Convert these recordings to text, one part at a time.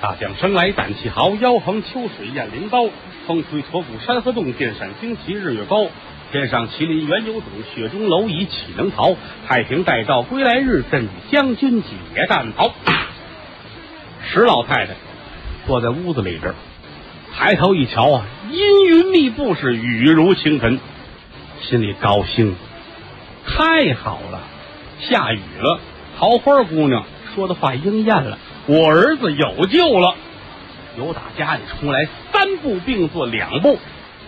大将生来胆气豪，腰横秋水雁翎刀。风吹驼骨山河动，电闪惊旗日月高。天上麒麟原有种，雪中蝼蚁岂能逃？太平待诏归来日，朕与将军解战袍。石老太太坐在屋子里边，抬头一瞧啊，阴云密布，是雨如倾盆，心里高兴，太好了，下雨了。桃花姑娘说的话应验了，我儿子有救了。由打家里出来，三步并作两步，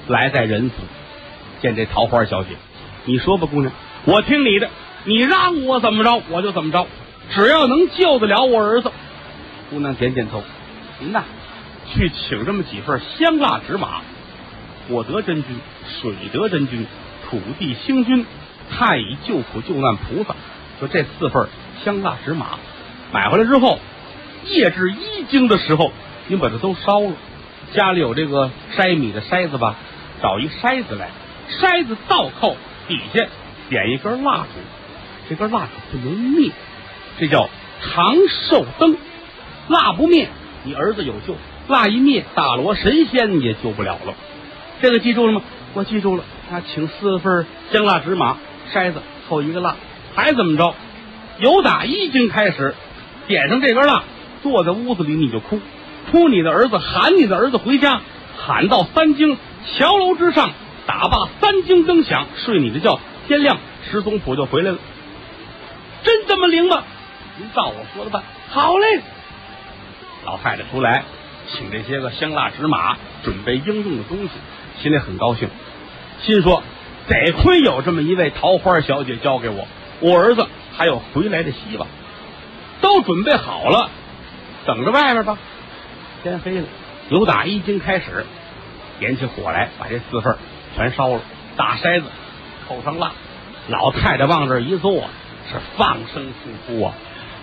来在人府见这桃花小姐。你说吧，姑娘，我听你的，你让我怎么着我就怎么着，只要能救得了我儿子。姑娘点点头，您呐，去请这么几份香蜡纸马，火得真君，水得真君，土地星君，太乙救苦救难菩萨，就这四份香蜡纸马买回来之后，夜至一更的时候。您把它都烧了，家里有这个筛米的筛子吧？找一筛子来，筛子倒扣底下点一根蜡烛，这根蜡烛不能灭，这叫长寿灯。蜡不灭，你儿子有救；蜡一灭，大罗神仙也救不了了。这个记住了吗？我记住了。啊，请四份香蜡纸马筛子扣一个蜡，还怎么着？由打一更开始，点上这根蜡，坐在屋子里你就哭。哭你的儿子，喊你的儿子回家，喊到三更，桥楼之上打罢三更灯响，睡你的觉，天亮石宗普就回来了。真这么灵吗？您照我说的办。好嘞。老太太出来，请这些个香蜡纸马，准备应用的东西，心里很高兴，心说得亏有这么一位桃花小姐交给我，我儿子还有回来的希望。都准备好了，等着外边吧。天黑了，由打一经开始，点起火来，把这四份全烧了。大筛子扣上蜡，老太太往这一坐，是放声痛哭啊！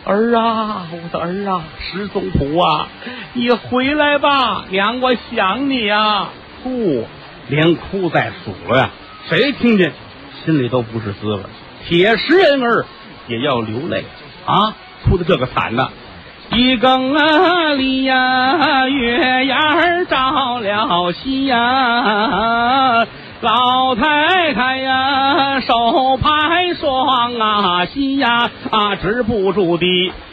儿啊，我的儿啊，石宗普啊，你回来吧，娘我想你啊！哭，连哭带数呀，谁听见心里都不是滋味。铁石人儿也要流泪啊！哭的这个惨呐！一更啊里呀，月牙儿照了西呀，老太太呀手拍双啊心呀啊止不住的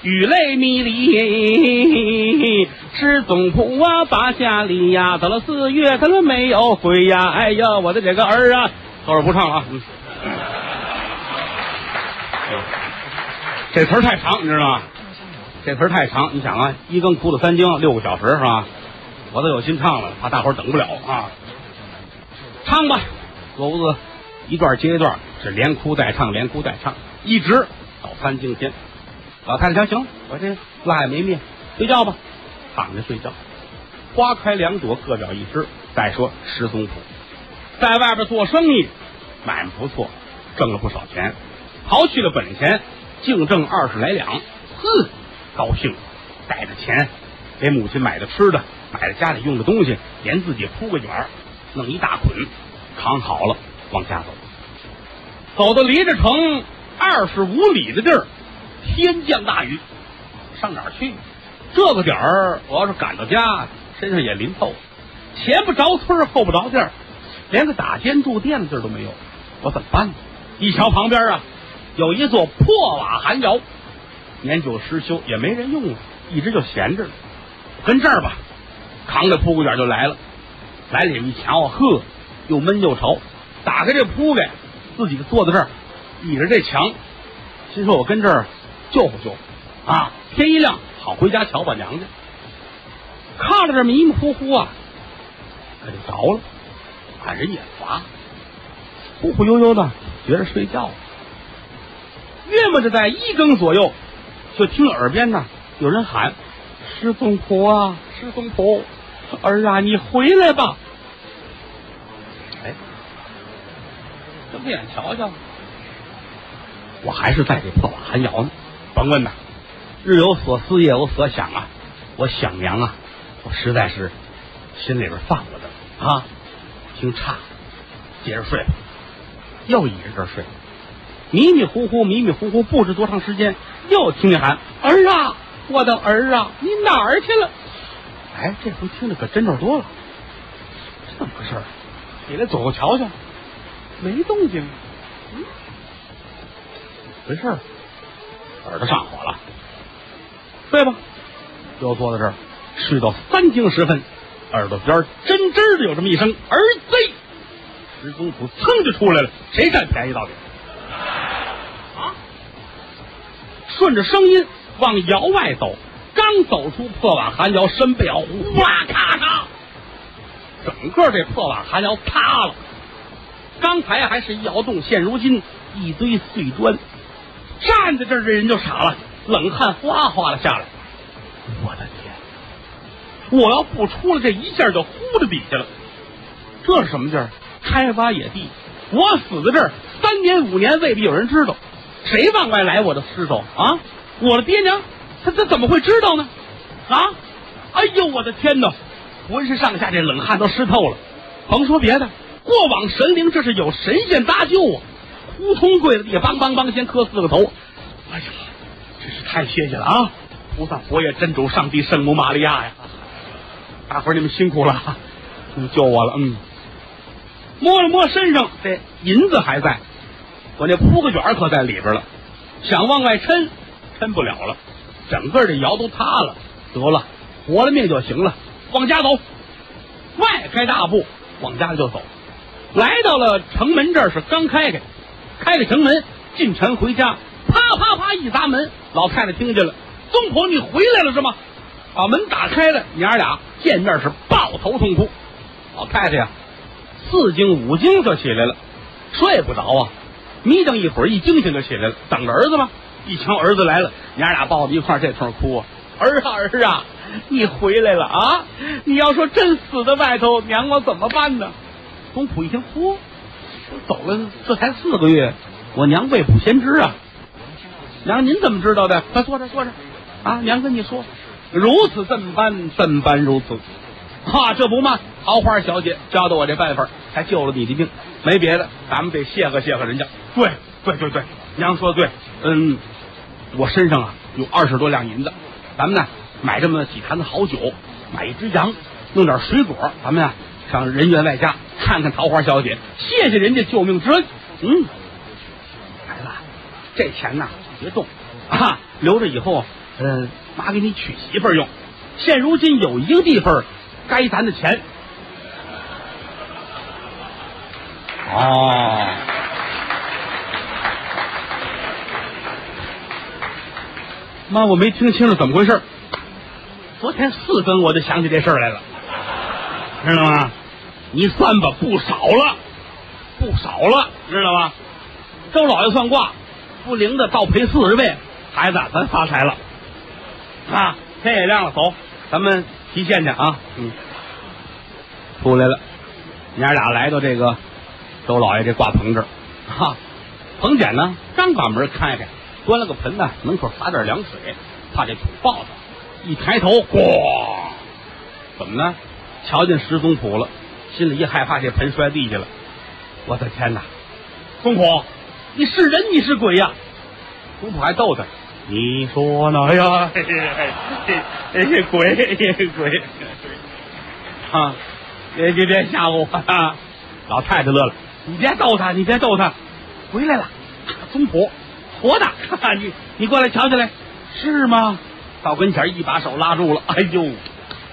雨泪迷离。是总仆啊把家里呀到了四月，他都没有回呀。哎呀，我的这个儿啊，后边不唱了啊。这词儿太长，你知道吗？这词太长，你想啊，一更哭了三更，六个小时是吧？我都有心唱了，怕大伙儿等不了啊！唱吧，狗子一段接一段，是连哭带唱，连哭带唱，一直到三更天。老太太讲行，我这蜡也没灭，睡觉吧，躺着睡觉。花开两朵，各表一枝。再说石宗甫在外边做生意，买卖不错，挣了不少钱，刨去了本钱，净挣二十来两。哼！高兴，带着钱给母亲买的吃的，买了家里用的东西，连自己铺个卷儿，弄一大捆，扛好了往家走。走到离着城二十五里的地儿，天降大雨，上哪儿去？这个点儿我要是赶到家，身上也淋透，前不着村后不着店连个打尖住店的地儿都没有，我怎么办呢？一瞧旁边啊，有一座破瓦寒窑。年久失修，也没人用了，一直就闲着了。跟这儿吧，扛着铺盖卷就来了。来了一瞧，呵，又闷又潮。打开这铺盖，自己坐在这儿，倚着这墙，心说：“我跟这儿救活救活啊！天一亮，好回家瞧我娘家。”看着这迷迷糊糊啊，可就着了。俺人也乏，忽忽悠悠的觉着睡觉。约摸着在一更左右。就听耳边呢，有人喊：“师宗普啊，师宗普，儿啊，你回来吧！”哎，睁开眼瞧瞧，我还是在这破瓦寒窑呢。甭问呐，日有所思，夜有所想啊。我想娘啊，我实在是心里边放着的啊。听差，接着睡吧。又倚着这睡，迷迷糊糊，迷迷糊糊，不知多长时间。又听见喊儿啊，我的儿啊，你哪儿去了？哎，这回听着可真着多了，这怎么回事？你来走过瞧瞧，没动静。嗯，回事？耳朵上火了。睡吧，又坐在这儿，睡到三更时分，耳朵边真真的有这么一声“儿贼”，石宗普噌就出来了。谁占便宜到底？顺着声音往窑外走，刚走出破瓦寒窑，身背后呼啦咔嚓，整个这破瓦寒窑塌了。刚才还是一窑洞，现如今一堆碎砖。站在这儿，这人就傻了。冷汗哗哗的下来，我的天！我要不出来，这一下就呼到底下了。这是什么地儿？开挖野地。我死在这儿三年五年，未必有人知道。谁往外来我的尸首啊？我的爹娘，他他怎么会知道呢？啊！哎呦，我的天哪！浑身上下这冷汗都湿透了。甭说别的，过往神灵这是有神仙搭救啊！扑通跪在地，梆梆梆，先磕四个头。哎呀！真是太谢谢了啊！菩萨、佛爷、真主、上帝、圣母玛利亚呀！大伙儿你们辛苦了，你们救我了。嗯，摸了摸身上，这银子还在，我那铺个卷儿可在里边了。想往外抻，抻不了了，整个这窑都塌了。得了，活了命就行了，往家走。迈开大步往家里就走，来到了城门这儿，是刚开开，开了城门进城回家。啪啪啪一砸门，老太太听见了，宗婆你回来了是吗？把门打开了，娘俩见面是抱头痛哭。老太太呀，四惊五惊就起来了，睡不着啊，眯瞪一会儿，一惊醒就起来了，等着儿子吗？一瞧儿子来了，娘俩抱在一块儿，这通哭啊，儿啊儿啊，你回来了啊！你要说真死在外头，娘我怎么办呢？东普一听，嚯，走了这才四个月，我娘未卜先知啊。娘，您怎么知道的？快坐着，坐着。啊，娘跟你说，如此这般，怎般如此？哈，这不嘛，桃花小姐教的我这办法，才救了你的命。没别的，咱们得谢贺谢贺人家。对，对，对，对，娘说的对。嗯，我身上啊有二十多两银子，咱们呢买这么几坛子好酒，买一只羊，弄点水果，咱们呀上人员外家看看桃花小姐，谢谢人家救命之恩。嗯，孩子，这钱呢？别动啊！留着以后，呃，妈给你娶媳妇用。现如今有一个地方该咱的钱。哦，妈，我没听清楚怎么回事。昨天四更我就想起这事儿来了，知道吗？你算吧，不少了，不少了，知道吗？周老爷算卦。不灵的倒赔四十倍，孩子，咱发财了啊！天也亮了，走，咱们提现去啊！嗯，出来了，娘俩来到这个周老爷这挂棚这儿，哈，彭简呢刚把门开开，端了个盆呢，门口洒点凉水，怕这土爆他。一抬头，咣，怎么呢？瞧见石宗普了，心里一害怕，这盆摔地下了。我的天哪，宗普！你是人，你是鬼呀？宗普还逗他，你说呢哎呀？嘿嘿嘿，鬼鬼啊！别别别吓唬我！啊！老太太乐了，你别逗他，你别逗他，回来了，宗婆活的，你你过来瞧瞧来，是吗？到跟前一把手拉住了，哎呦，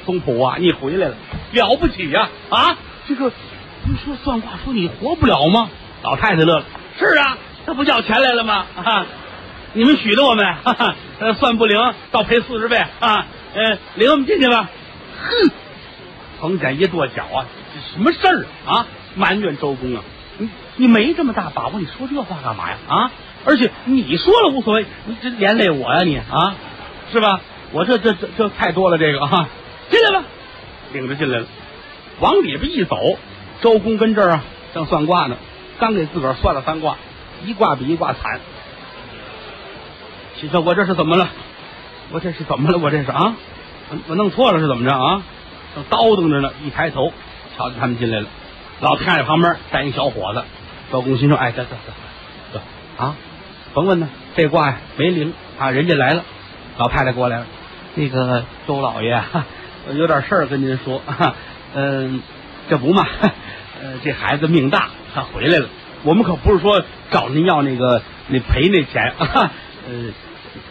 宗普啊，你回来了，了不起呀！啊，这个不是说算卦说你活不了吗？老太太乐了，是啊。这不要钱来了吗？啊，你们许的我们，哈哈，算不灵，倒赔四十倍啊！呃，领我们进去吧。哼，彭简一跺脚啊，这什么事儿啊？埋怨周公啊，你你没这么大把握，你说这话干嘛呀？啊！而且你说了无所谓，你这连累我呀你啊，是吧？我这这这这太多了这个啊！进来吧，领着进来了，往里边一走，周公跟这儿啊正算卦呢，刚给自个儿算了三卦。一卦比一卦惨，你说：“我这是怎么了？我这是怎么了？我这是啊，我我弄错了是怎么着啊？正叨叨着呢，一抬头，瞧见他们进来了。老太太旁边站一小伙子，周公心说：‘哎，得得得得啊，甭问呢，这卦呀没灵啊，人家来了。’老太太过来了，那个周老爷，我有点事儿跟您说。嗯，这不嘛，这孩子命大，他回来了。我们可不是说找您要那个那赔那钱，呃，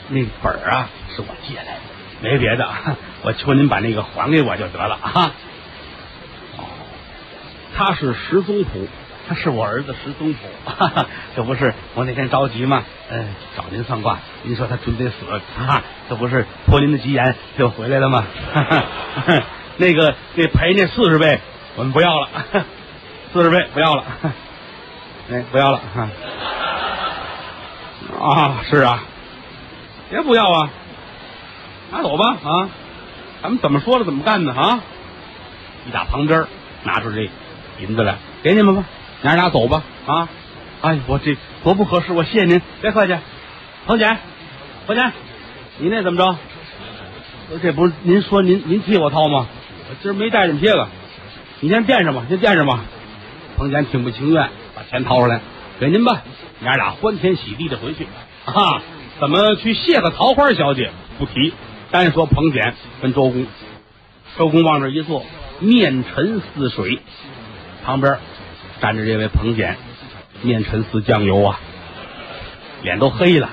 那本儿啊是我借来的，没别的，我求您把那个还给我就得了啊。哦，他是石宗普，他是我儿子石宗谱，这不是我那天着急吗？嗯，找您算卦，您说他准得死，哈，这不是托您的吉言就回来了吗？哈 哈那个那赔那四十倍，我们不要了，四十倍不要了。哎，不要了哈！啊，是啊，别不要啊，拿走吧啊！咱们怎么说了怎么干呢啊？一打旁边拿出这银子来，给你们吧，娘俩走吧啊！哎，我这多不合适，我谢谢您，别客气。彭姐，彭姐，你那怎么着？这不是您说您您替我掏吗？我今儿没带这么些个，你先垫上吧，先垫上吧。彭姐挺不情愿。把钱掏出来，给您吧，娘俩欢天喜地的回去。啊，怎么去谢个桃花小姐不提，单说彭简跟周公。周公往这一坐，面沉似水，旁边站着这位彭简，面沉似酱油啊，脸都黑了。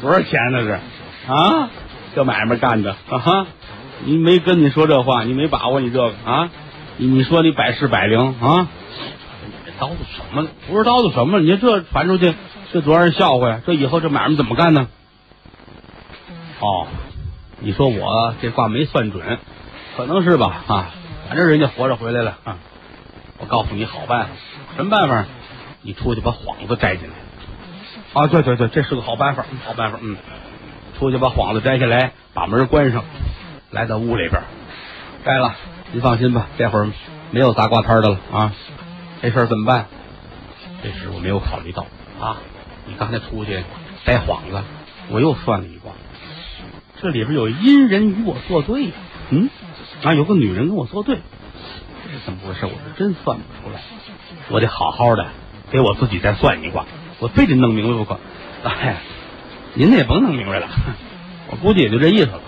多少钱那是？啊，这买卖干的啊哈！你没跟你说这话，你没把握你这个啊？你你说你百试百灵啊？你这叨叨什么？不是叨叨什么？你这传出去，这多让人笑话呀！这以后这买卖怎么干呢？哦，你说我这话没算准，可能是吧？啊，反正人家活着回来了啊！我告诉你好办法，什么办法？你出去把幌子摘进来。啊，对对对，这是个好办法，好办法。嗯，出去把幌子摘下来，把门关上，来到屋里边，摘了。您放心吧，这会儿没有砸挂摊的了啊。这事儿怎么办？这事我没有考虑到啊！你刚才出去摘幌子，我又算了一卦，这里边有阴人与我作对呀。嗯，啊，有个女人跟我作对，这是怎么回事？我是真算不出来。我得好好的给我自己再算一卦，我非得弄明白不可。哎，您那也甭弄明白了，我估计也就这意思了。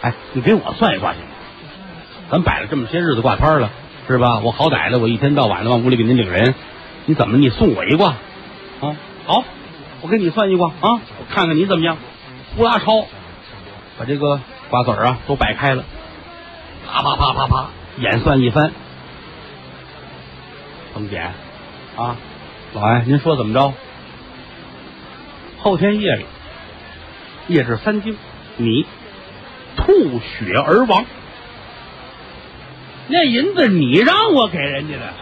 哎，你给我算一卦行吗？咱摆了这么些日子挂摊了。是吧？我好歹的，我一天到晚的往屋里给您领人，你怎么你送我一卦？啊，好，我给你算一卦啊，我看看你怎么样。呼啦超，把这个瓜子儿啊都摆开了，啪啪啪啪啪，演算一番。冯姐，啊，老爷，您说怎么着？后天夜里，夜至三更，你吐血而亡。那银子你让我给人家的，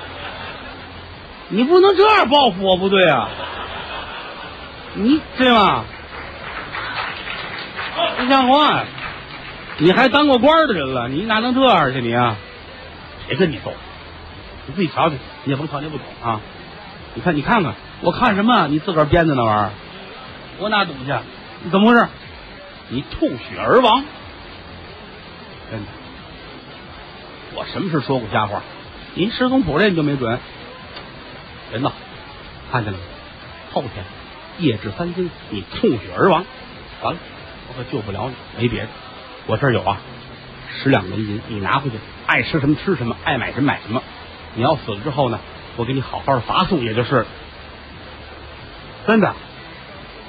你不能这样报复我不对啊！你对吗？不像话！你还当过官的人了，你哪能这样去你啊？谁跟你斗？你自己瞧瞧，你也甭瞧你不懂啊！你看，你看看，我看什么？你自个儿编的那玩意儿，我哪懂去？你怎么回事？你吐血而亡，真的。我什么时候说过瞎话？您十宗谱这你就没准。人呢？看见了吗？后天夜至三更，你吐血而亡，完了，我可救不了你。没别的，我这儿有啊，十两银银，你拿回去，爱吃什么吃什么，爱买什么买什么。你要死了之后呢，我给你好好的罚送，也就是。真的，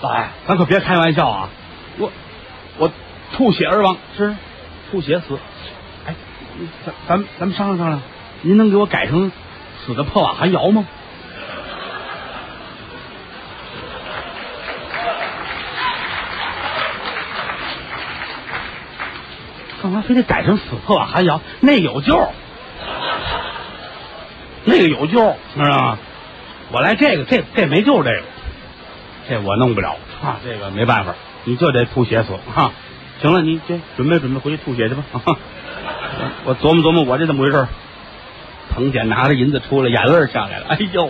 老爷，咱可别开玩笑啊！我我吐血而亡，是吐血死。哎咱咱咱们商量商量，您能给我改成死的破瓦寒窑吗？干嘛非得改成死破瓦寒窑？那有救，那个有救，知道吗？我来这个，这这没救，这个这我弄不了啊，这个没办法，你就得吐血死哈。行了，你这准备准备回去吐血去吧。我琢磨琢磨，我这怎么回事？彭简拿着银子出来，眼泪下来了。哎呦，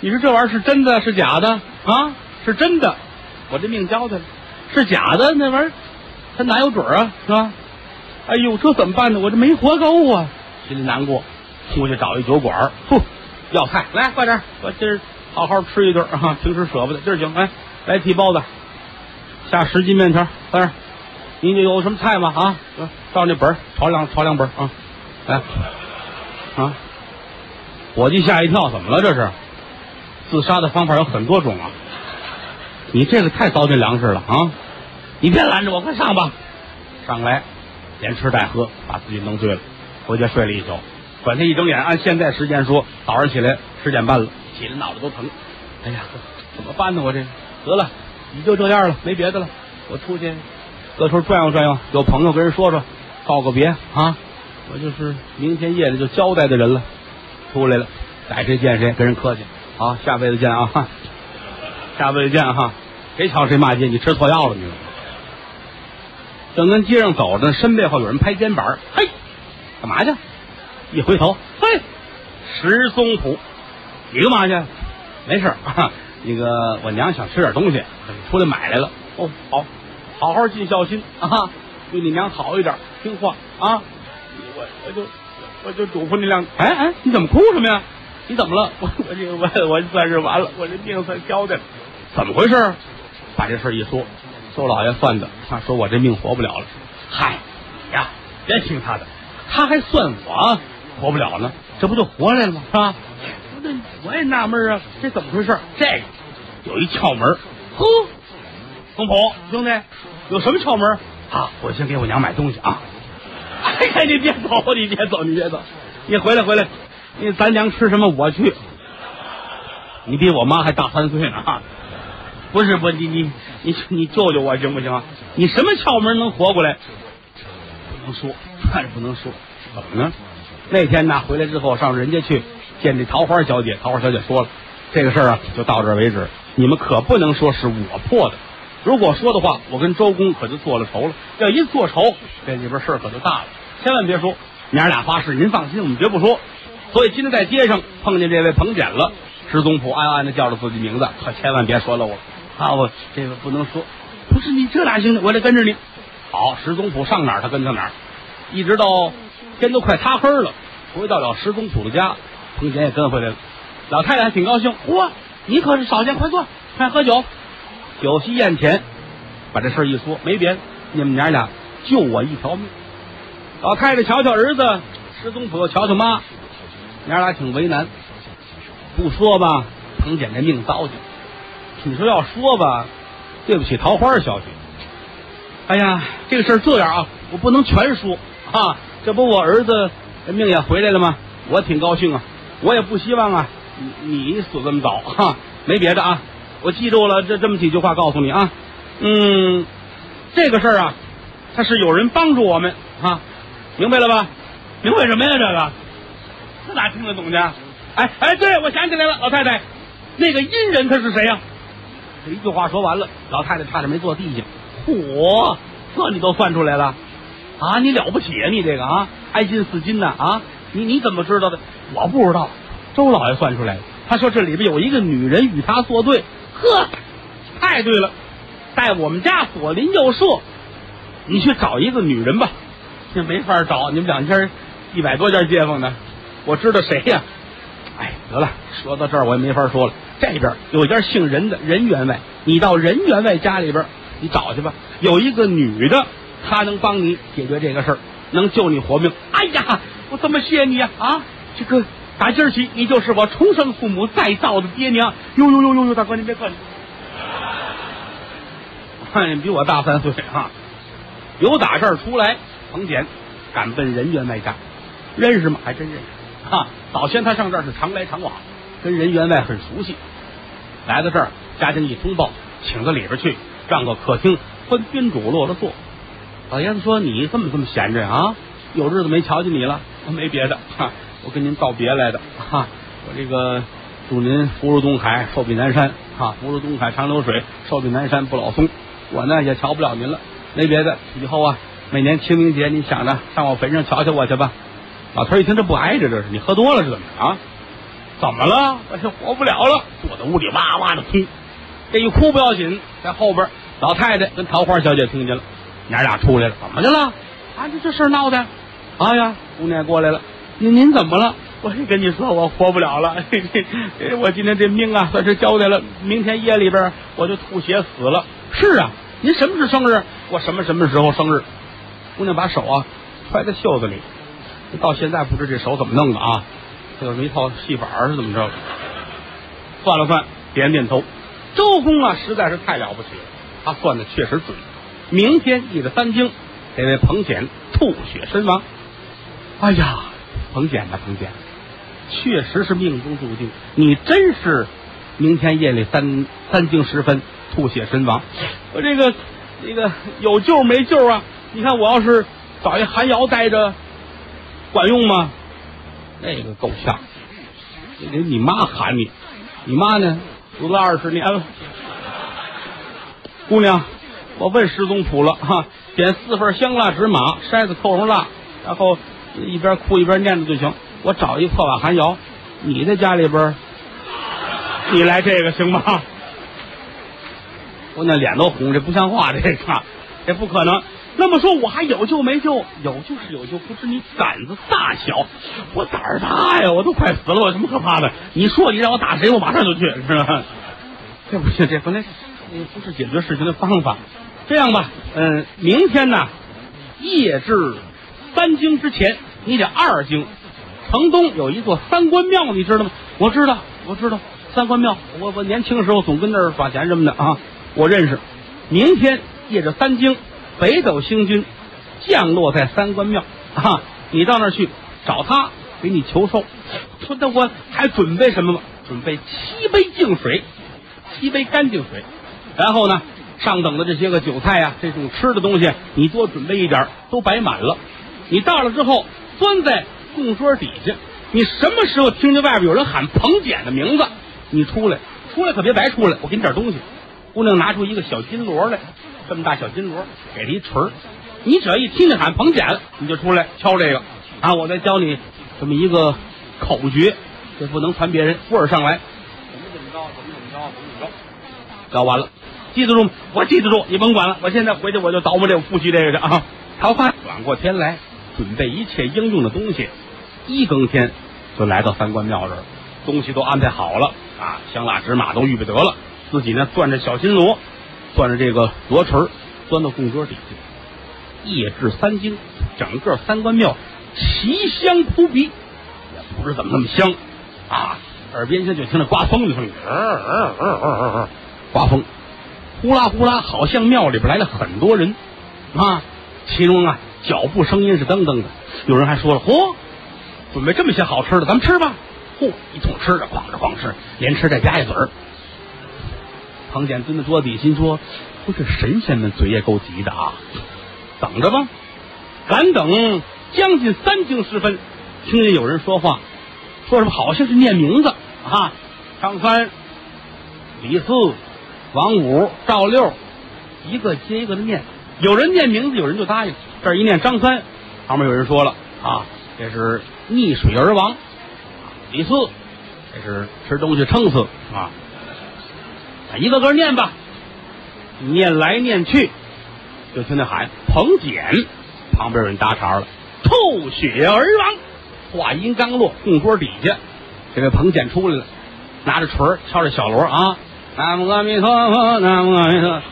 你说这玩意儿是真的是假的啊？是真的，我这命交代了；是假的，那玩意儿他哪有准啊？是吧？哎呦，这怎么办呢？我这没活够啊，心里难过。出去找一酒馆，呼，要菜来，快点，我今儿好好吃一顿 啊！平时舍不得，今儿行，来来屉包子，下十斤面条，三儿，你有什么菜吗？啊？照那本儿抄两炒两本儿啊，来啊！伙计吓一跳，怎么了这是？自杀的方法有很多种啊！你这个太糟践粮食了啊！你别拦着我，快上吧！上来，连吃带喝，把自己弄醉了，回家睡了一宿。转天一睁眼，按现在时间说，早上起来十点半了，起来脑袋都疼。哎呀，怎么办呢？我这得了，你就这样了，没别的了。我出去各处转悠转悠，有朋友跟人说说，告个别啊！我就是明天夜里就交代的人了。出来了，逮谁见谁，跟人客气。好，下辈子见啊！下辈子见哈！谁瞧谁骂街，你吃错药了你。正跟街上走着，身背后有人拍肩膀，嘿，干嘛去？一回头，嘿，石松浦，你干嘛去？没事啊，那个我娘想吃点东西，出来买来了。哦，好，好好尽孝心啊，对你娘好一点，听话啊。我我就我就嘱咐你两，哎哎，你怎么哭什么呀？你怎么了？我我这我我算是完了，我这命算交代了。怎么回事？把这事一说，周老爷算的，他说我这命活不了了。嗨呀，别听他的，他还算我活不了呢，这不就活来了吗？是吧？那我也纳闷啊，这怎么回事？这个有一窍门。呵，公婆兄弟，有什么窍门啊？我先给我娘买东西啊。哎呀，你别走，你别走，你别走，你回来回来，你咱娘吃什么我去。你比我妈还大三岁呢啊！不是不，你你你你救救我行不行？你什么窍门能活过来？不能说，还 是不能说。怎么呢？那天呢，回来之后上人家去见这桃花小姐，桃花小姐说了，这个事儿啊，就到这儿为止。你们可不能说是我破的，如果说的话，我跟周公可就做了仇了。要一做仇，这里边事儿可就大了。千万别说，娘俩发誓，您放心，我们绝不说。所以今天在街上碰见这位彭简了，石宗普暗暗的叫着自己名字，可千万别说漏了。啊，我这个不能说，不是你这哪行呢？我得跟着你。好，石宗普上哪儿他跟到哪儿，一直到天都快擦黑了，回到了石宗普的家，彭简也跟回来了。老太太还挺高兴，嚯，你可是少见，快坐，快喝酒。酒席宴前，把这事儿一说，没别的，你们娘俩救我一条命。老太太瞧瞧儿子，石宗普又瞧瞧妈，娘俩挺为难。不说吧，彭简这命糟践。你说要说吧，对不起桃花小姐。哎呀，这个事儿这样啊，我不能全说啊。这不我儿子命也回来了吗？我挺高兴啊，我也不希望啊，你你死这么早哈。没别的啊，我记住了这这么几句话，告诉你啊。嗯，这个事儿啊，他是有人帮助我们啊，明白了吧？明白什么呀？这个这哪听得懂去？哎哎，对，我想起来了，老太太，那个阴人他是谁呀？这一句话说完了，老太太差点没坐地下。嚯，这你都算出来了啊？你了不起啊！你这个啊，爱金似金呐啊！你你怎么知道的？我不知道，周老爷算出来的。他说这里边有一个女人与他作对。呵，太对了，在我们家左邻右舍，你去找一个女人吧。这没法找，你们两家一百多家街坊呢，我知道谁呀？哎，得了，说到这儿我也没法说了。这边有一家姓任的任员外，你到任员外家里边，你找去吧。有一个女的，她能帮你解决这个事儿，能救你活命。哎呀，我这么谢你呀！啊，这个打今儿起，你就是我重生父母再造的爹娘。呦呦呦呦呦，大哥您别客气，看比我大三岁啊。由打这儿出来，彭简赶奔任员外家，认识吗？还真认识。哈，早先他上这儿是常来常往。跟任员外很熟悉，来到这儿，家丁一通报，请到里边去，让个客厅，分宾主落了座。老爷子说：“你怎么这么闲着啊？有日子没瞧见你了。”没别的，哈，我跟您道别来的。哈，我这个祝您福如东海，寿比南山。哈，福如东海长流水，寿比南山不老松。我呢也瞧不了您了，没别的。以后啊，每年清明节，你想着上我坟上瞧瞧我去吧。老头一听，这不挨着，这是你喝多了是怎么着啊？怎么了？我这活不了了，坐在屋里哇哇的哭。这一哭不要紧，在后边老太太跟桃花小姐听见了，娘俩出来了。怎么的了？啊，这这事闹的。哎呀，姑娘过来了。您您怎么了？我跟你说，我活不了了。我今天这命啊，算是交代了。明天夜里边我就吐血死了。是啊，您什么时候生日？我什么什么时候生日？姑娘把手啊揣在袖子里。到现在不知这手怎么弄的啊？这有一套戏法是怎么着？算了算，点点头。周公啊，实在是太了不起了，他算的确实准。明天夜的三更，这位彭简吐血身亡。哎呀，彭简呐，彭简，确实是命中注定，你真是明天夜里三三更时分吐血身亡。我这个这个有救没救啊？你看我要是找一寒窑待着。管用吗？那个够呛，得你妈喊你，你妈呢？死了二十年了。姑娘，我问师宗谱了哈，点四份香蜡纸马，筛子扣上蜡，然后一边哭一边念着就行。我找一破瓦寒窑，你在家里边，你来这个行吗？姑娘脸都红，这不像话，这个这不可能。那么说，我还有救没救？有救是有救，不知你胆子大小。我胆儿大呀，我都快死了，我有什么可怕的？你说你让我打谁，我马上就去，是吧？这不行，这不那不是解决事情的方法。这样吧，嗯，明天呢，夜至三更之前，你得二更。城东有一座三官庙，你知道吗？我知道，我知道三官庙。我我年轻的时候总跟那儿耍钱什么的啊，我认识。明天夜至三更。北斗星君降落在三官庙啊！你到那儿去找他，给你求寿。说那我还准备什么吗？准备七杯净水，七杯干净水。然后呢，上等的这些个酒菜啊，这种吃的东西，你多准备一点，都摆满了。你到了之后，钻在供桌底下。你什么时候听见外边有人喊彭简的名字，你出来，出来可别白出来，我给你点东西。姑娘拿出一个小金锣来。这么大小金锣，给了一锤儿。你只要一听见喊彭简，你就出来敲这个啊！我再教你这么一个口诀，这不能传别人。味儿上来，怎么怎么着，怎么怎么着，怎么怎么着，教完了，记得住？我记得住，你甭管了。我现在回去我就捣鼓这个复习这个去啊。桃花，转过天来，准备一切应用的东西。一更天就来到三官庙这儿，东西都安排好了啊，香蜡纸马都预备得了，自己呢攥着小金锣。攥着这个罗锤，钻到供桌底下，夜至三更，整个三官庙奇香扑鼻，也不知怎么那么香啊！耳边就听着刮风的声音，刮风，呼啦呼啦，好像庙里边来了很多人啊！其中啊，脚步声音是噔噔的，有人还说了：“嚯，准备这么些好吃的，咱们吃吧！”嚯，一通吃着，哐着哐吃，连吃带夹一嘴儿。唐简蹲在桌底，心说：“不是神仙们嘴也够急的啊！等着吧，敢等将近三更时分，听见有人说话，说什么好像是念名字啊，张三、李四、王五、赵六，一个接一个的念。有人念名字，有人就答应。这一念张三，旁边有人说了啊，这是溺水而亡；李四，这是吃东西撑死啊。”一个个念吧，念来念去，就听那喊彭简，旁边有人搭茬了，吐血而亡。话音刚落，供桌底下，这位彭简出来了，拿着锤敲着小锣啊，南无阿弥陀佛，南无阿弥陀佛。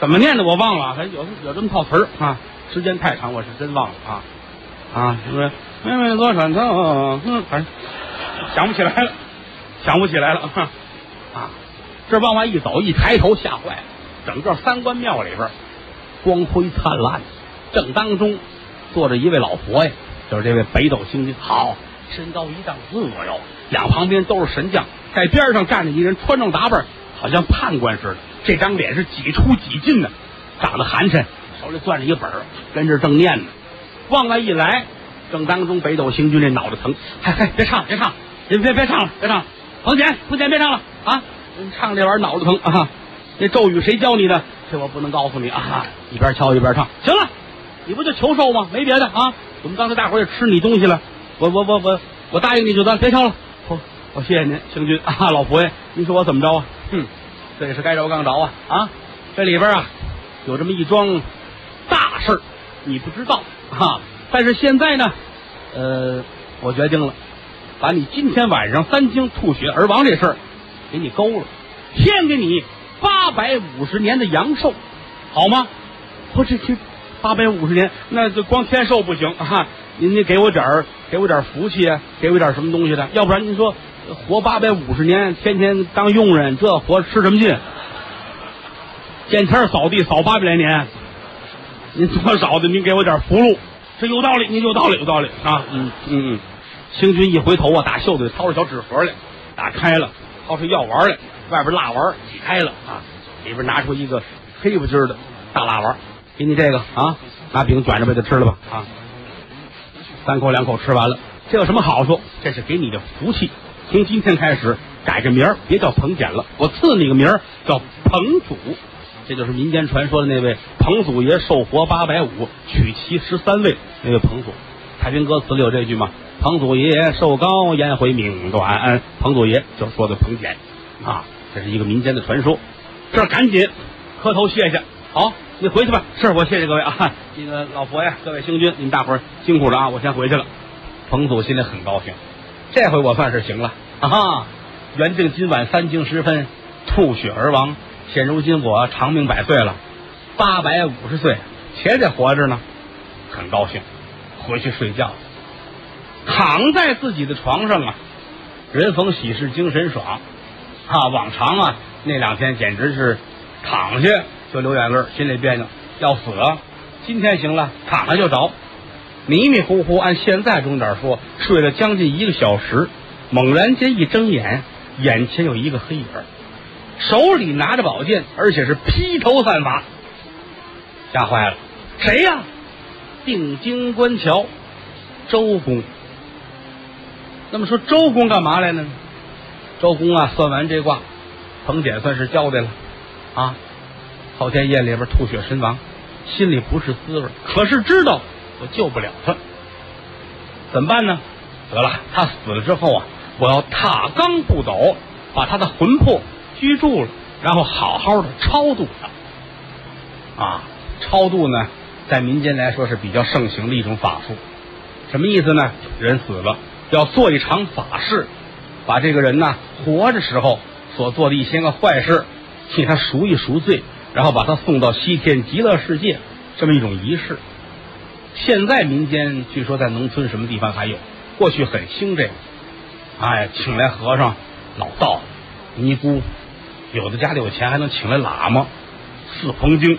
怎么念的我忘了，还有有这么套词儿啊。时间太长，我是真忘了啊啊，是不是？妹妹多传承，嗯，反正想不起来了，想不起来了啊。这往外一走，一抬头吓坏了。整个三官庙里边光辉灿烂，正当中坐着一位老佛爷，就是这位北斗星君。好，身高一丈四左右，两旁边都是神将，在边上站着一人，穿装打扮好像判官似的。这张脸是几出几进的，长得寒碜，手里攥着一本，跟这正念呢。往外一来，正当中北斗星君这脑袋疼，嗨嗨，别唱，别唱，别别别唱了，别唱，彭简，彭简，别唱了啊！唱这玩意儿脑子疼啊！那咒语谁教你的？这我不能告诉你啊！一边敲一边唱。行了，你不就求寿吗？没别的啊！我们刚才大伙也吃你东西了，我我我我我答应你就得，别敲了。我我谢谢您，星君啊，老佛爷，您说我怎么着啊？哼，这也是该着刚着啊啊！这里边啊有这么一桩大事儿，你不知道啊。但是现在呢，呃，我决定了，把你今天晚上三更吐血而亡这事儿。给你勾了，添给你八百五十年的阳寿，好吗？不是这八百五十年，那就光天寿不行啊！您得给我点儿，给我点儿福气啊，给我点儿什么东西的，要不然您说活八百五十年，天天当佣人，这活吃什么劲？见天扫地扫八百来年，您多少的，您给我点福禄，这有道理，您有道理，有道理啊！嗯嗯嗯，星君一回头啊，打袖子里掏出小纸盒来，打开了，掏出药丸来，外边蜡丸挤开了啊，里边拿出一个黑不筋的大蜡丸，给你这个啊，拿饼卷着把它吃了吧啊！三口两口吃完了，这有什么好处？这是给你的福气。从今天开始改个名儿，别叫彭简了，我赐你个名儿叫彭祖。这就是民间传说的那位彭祖爷寿活八百五，娶妻十三位那位彭祖。太平歌词里有这句吗？彭祖爷寿高，颜回命短。彭祖爷就说的彭简啊，这是一个民间的传说。这赶紧磕头谢谢。好，你回去吧。是我谢谢各位啊，那个老佛爷，各位星君，你们大伙儿辛苦了啊，我先回去了。彭祖心里很高兴，这回我算是行了啊哈！原定今晚三更时分吐血而亡。现如今我长命百岁了，八百五十岁，且得活着呢，很高兴，回去睡觉，躺在自己的床上啊，人逢喜事精神爽，啊，往常啊那两天简直是躺下就流眼泪，心里别扭，要死啊。今天行了，躺下就着，迷迷糊糊，按现在钟点说，睡了将近一个小时，猛然间一睁眼，眼前有一个黑影。手里拿着宝剑，而且是披头散发，吓坏了。谁呀？定睛观瞧，周公。那么说周公干嘛来呢？周公啊，算完这卦，彭简算是交代了啊。昊天宴里边吐血身亡，心里不是滋味，可是知道我救不了他，怎么办呢？得了，他死了之后啊，我要踏罡不走，把他的魂魄。居住了，然后好好的超度他，啊，超度呢，在民间来说是比较盛行的一种法术。什么意思呢？人死了，要做一场法事，把这个人呢活着时候所做的一些个坏事，替他赎一赎罪，然后把他送到西天极乐世界，这么一种仪式。现在民间据说在农村什么地方还有，过去很兴这个，哎，请来和尚、老道、尼姑。有的家里有钱，还能请来喇嘛、四棚经，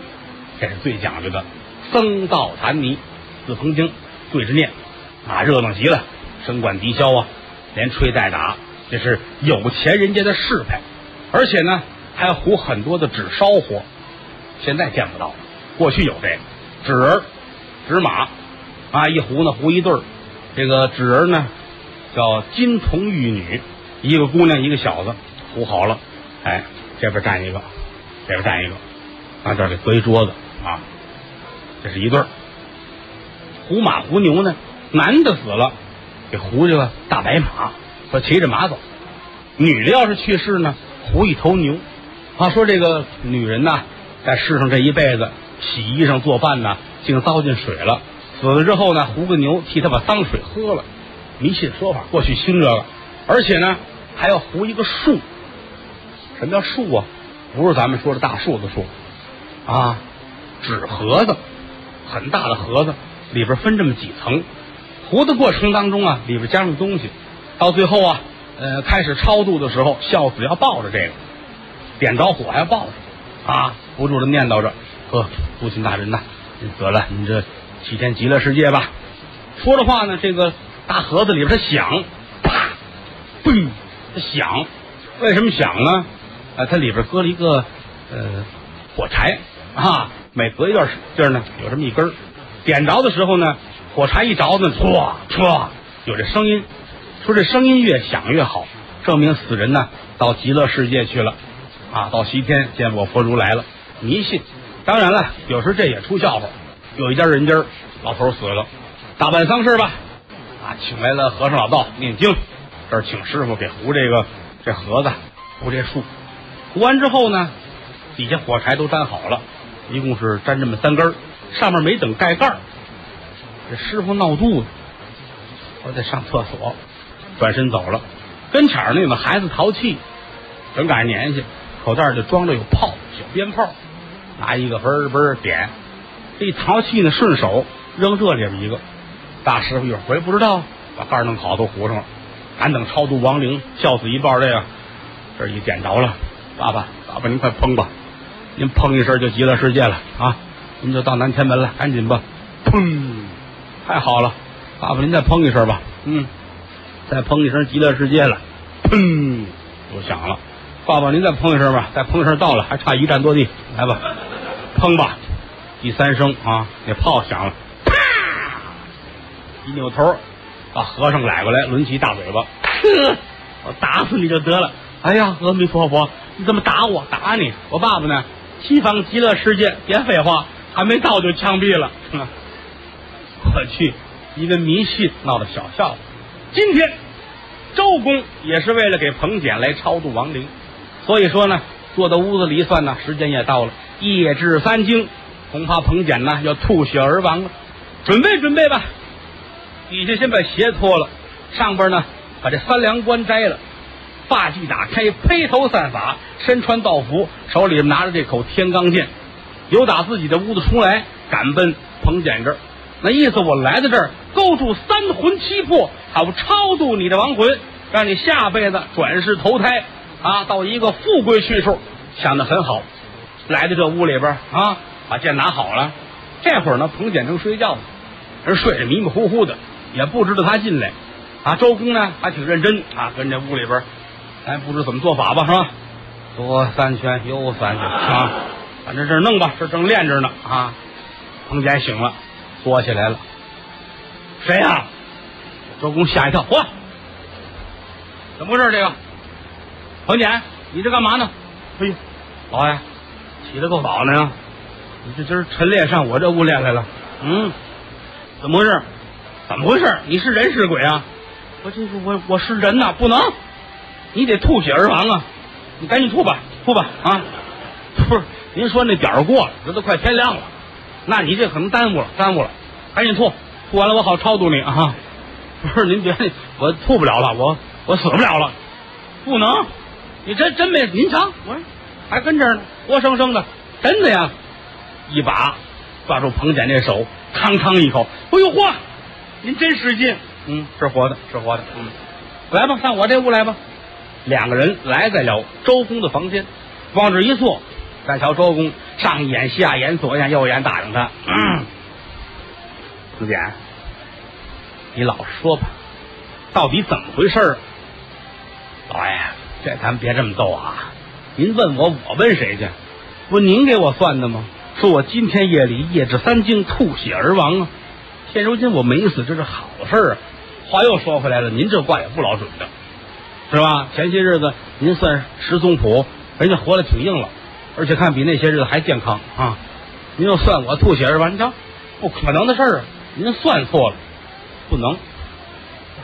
这是最讲究的。僧道坛尼，四棚经对着念，啊，热闹极了，声管笛箫啊，连吹带打，这是有钱人家的势派。而且呢，还糊很多的纸烧火，现在见不到了。过去有这个纸人、纸马，啊，一糊呢糊一对儿。这个纸人呢，叫金童玉女，一个姑娘一个小子，糊好了，哎。这边站一个，这边站一个，啊，这里搁一桌子啊，这是一对儿。胡马胡牛呢，男的死了，给胡这个大白马，说骑着马走；女的要是去世呢，胡一头牛。啊，说这个女人呐，在世上这一辈子，洗衣裳做饭呢，竟糟践水了。死了之后呢，胡个牛替他把脏水喝了。迷信说法，过去兴这个，而且呢，还要胡一个树。什么叫树啊？不是咱们说的大树的树，啊，纸盒子，很大的盒子，里边分这么几层。糊的过程当中啊，里边加上东西，到最后啊，呃，开始超度的时候，孝子要抱着这个，点着火还要抱着，啊，不住的念叨着：“呵，父亲大人呐，得了，你这西天极乐世界吧。”说着话呢，这个大盒子里边它响，啪，嘣，它响，为什么响呢？啊，它里边搁了一个呃火柴啊，每隔一段劲儿呢，有这么一根，点着的时候呢，火柴一着呢，唰唰有这声音，说这声音越响越好，证明死人呢到极乐世界去了啊，到西天见我佛如来了。迷信，当然了，有时这也出笑话。有一家人家老头死了，大办丧事吧，啊，请来了和尚老道念经，这儿请师傅给糊这个这盒子，糊这树。糊完之后呢，底下火柴都粘好了，一共是粘这么三根上面没等盖盖儿，这师傅闹肚子，我得上厕所，转身走了。跟前儿那个孩子淘气，正赶上年纪，口袋里装着有炮，小鞭炮，拿一个嘣嘣点，这一淘气呢，顺手扔这里边一个。大师傅一会儿回不知道，把盖儿弄好都糊上了。赶等超度亡灵，笑死一半这个，这一点着了，爸爸，爸爸您快砰吧，您砰一声就极乐世界了啊！您就到南天门了，赶紧吧，砰！太好了，爸爸您再砰一声吧，嗯，再砰一声极乐世界了，砰！又响了，爸爸您再砰一声吧，再砰一声到了，还差一站多地，来吧，砰吧，第三声啊，那炮响了，啪！一扭头。把和尚揽过来，抡起大嘴巴，呵，我打死你就得了。哎呀，阿弥陀佛，你怎么打我？打你？我爸爸呢？西方极乐世界，别废话，还没到就枪毙了。我去，一个迷信闹的小笑话。今天周公也是为了给彭简来超度亡灵，所以说呢，坐到屋子里一算呢，时间也到了，夜至三更，恐怕彭简呢要吐血而亡了。准备准备吧。底下先把鞋脱了，上边呢把这三梁冠摘了，发髻打开，披头散发，身穿道服，手里拿着这口天罡剑，由打自己的屋子出来，赶奔彭简这儿。那意思我来到这儿，勾住三魂七魄，好超度你的亡魂，让你下辈子转世投胎啊，到一个富贵去处。想的很好，来到这屋里边啊，把剑拿好了。这会儿呢，彭简正睡觉呢，人睡得迷迷糊糊的。也不知道他进来，啊，周公呢还挺认真啊，跟这屋里边，咱不知怎么做法吧，是吧？左三圈，右三圈啊，反正这弄吧，这正练着呢啊。彭简醒了，坐起来了，谁呀？周公吓一跳，嚯，怎么回事？这个彭简，你这干嘛呢？哎呦，老爷，起得够早呢呀！你这今儿晨练上我这屋练来了？嗯，怎么回事？怎么回事？你是人是鬼啊？我这个我我是人呐，不能，你得吐血而亡啊！你赶紧吐吧，吐吧啊！不是，您说那点儿过了，这都快天亮了，那你这可能耽误了，耽误了，赶紧吐，吐完了我好超度你啊！不是，您别，我吐不了了，我我死不了了，不能，你真真没，您瞧，我还跟这儿呢，活生生的，真的呀！一把抓住彭简这手，康康一口，哎呦嚯！您真使劲，嗯，是活的，是活的，嗯，来吧，上我这屋来吧。两个人来在了周公的房间，往这一坐，再瞧周公上眼下眼左眼右眼打量他，子简，你老实说吧，到底怎么回事？老爷，这咱别这么逗啊！您问我，我问谁去？不，您给我算的吗？说我今天夜里夜至三更，吐血而亡啊！现如今我没死，这是好事啊！话又说回来了，您这卦也不老准的，是吧？前些日子您算十宗谱，人家活得挺硬了，而且看比那些日子还健康啊！您要算我吐血是吧？你瞧，不可能的事儿啊！您算错了，不能。我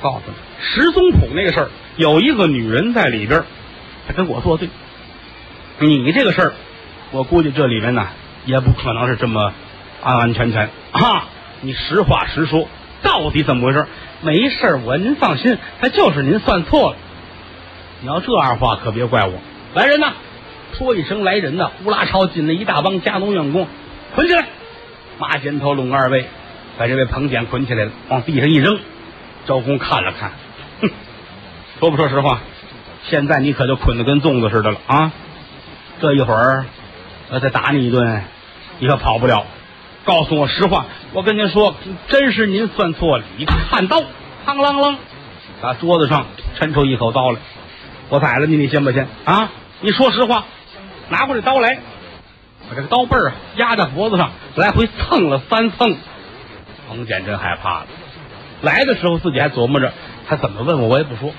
告诉你，十宗谱那个事儿有一个女人在里边，她跟我作对。你这个事儿，我估计这里面呢也不可能是这么安安全全啊。你实话实说，到底怎么回事？没事儿我您放心，他就是您算错了。你要这样话，可别怪我。来人呐！说一声来人呐！乌拉超进来一大帮家奴员工，捆起来！马肩头龙二位，把这位彭简捆起来了，往地上一扔。周公看了看，哼，说不说实话？现在你可就捆得跟粽子似的了啊！这一会儿我再打你一顿，你可跑不了。告诉我实话，我跟您说，真是您算错了。你看刀，嘡啷啷，把桌子上抻出一口刀来。我宰了你，你信不信啊？你说实话，拿过来刀来，把这个刀背儿压在脖子上，来回蹭了三蹭。彭简真害怕了。来的时候自己还琢磨着，他怎么问我，我也不说。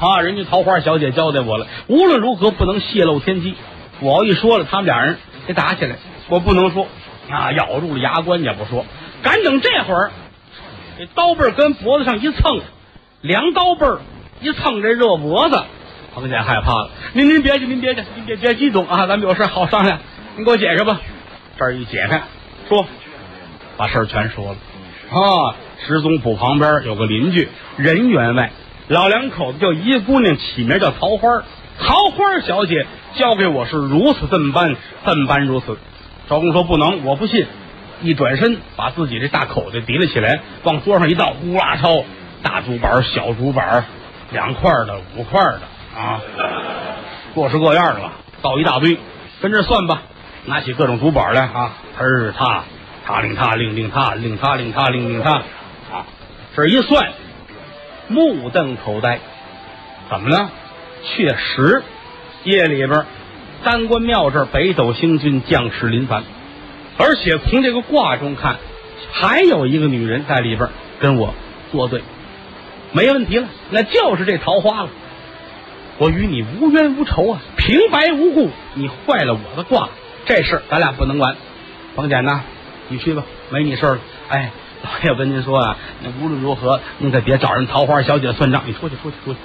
啊，人家桃花小姐交代我了，无论如何不能泄露天机。我要一说了，他们俩人得打起来，我不能说。啊！咬住了牙关也不说，赶等这会儿，这刀背儿跟脖子上一蹭，凉刀背儿一蹭这热脖子，彭简害怕了。您您别去，您别去，您别别激动啊！咱们有事好商量。您给我解释吧。这儿一解开，说，把事儿全说了。啊，石宗府旁边有个邻居任员外，老两口子叫一个姑娘起名叫桃花，桃花小姐交给我是如此这么般，这么般如此。赵公说：“不能，我不信。一转身把自己这大口袋提了起来，往桌上一倒，呼啦抄，大竹板、小竹板，两块的、五块的啊，各式各样的吧，倒一大堆，跟这算吧。拿起各种竹板来啊，儿他他令他令令他令他令他令令他啊，这一算，目瞪口呆，怎么了？确实，夜里边丹关庙这北斗星君将士临凡，而且从这个卦中看，还有一个女人在里边跟我作对，没问题了，那就是这桃花了。我与你无冤无仇啊，平白无故你坏了我的卦。这事咱俩不能完，王简呐，你去吧，没你事儿了。哎，老爷跟您说啊，无论如何，您可别找人桃花小姐算账。你出去，出去，出去。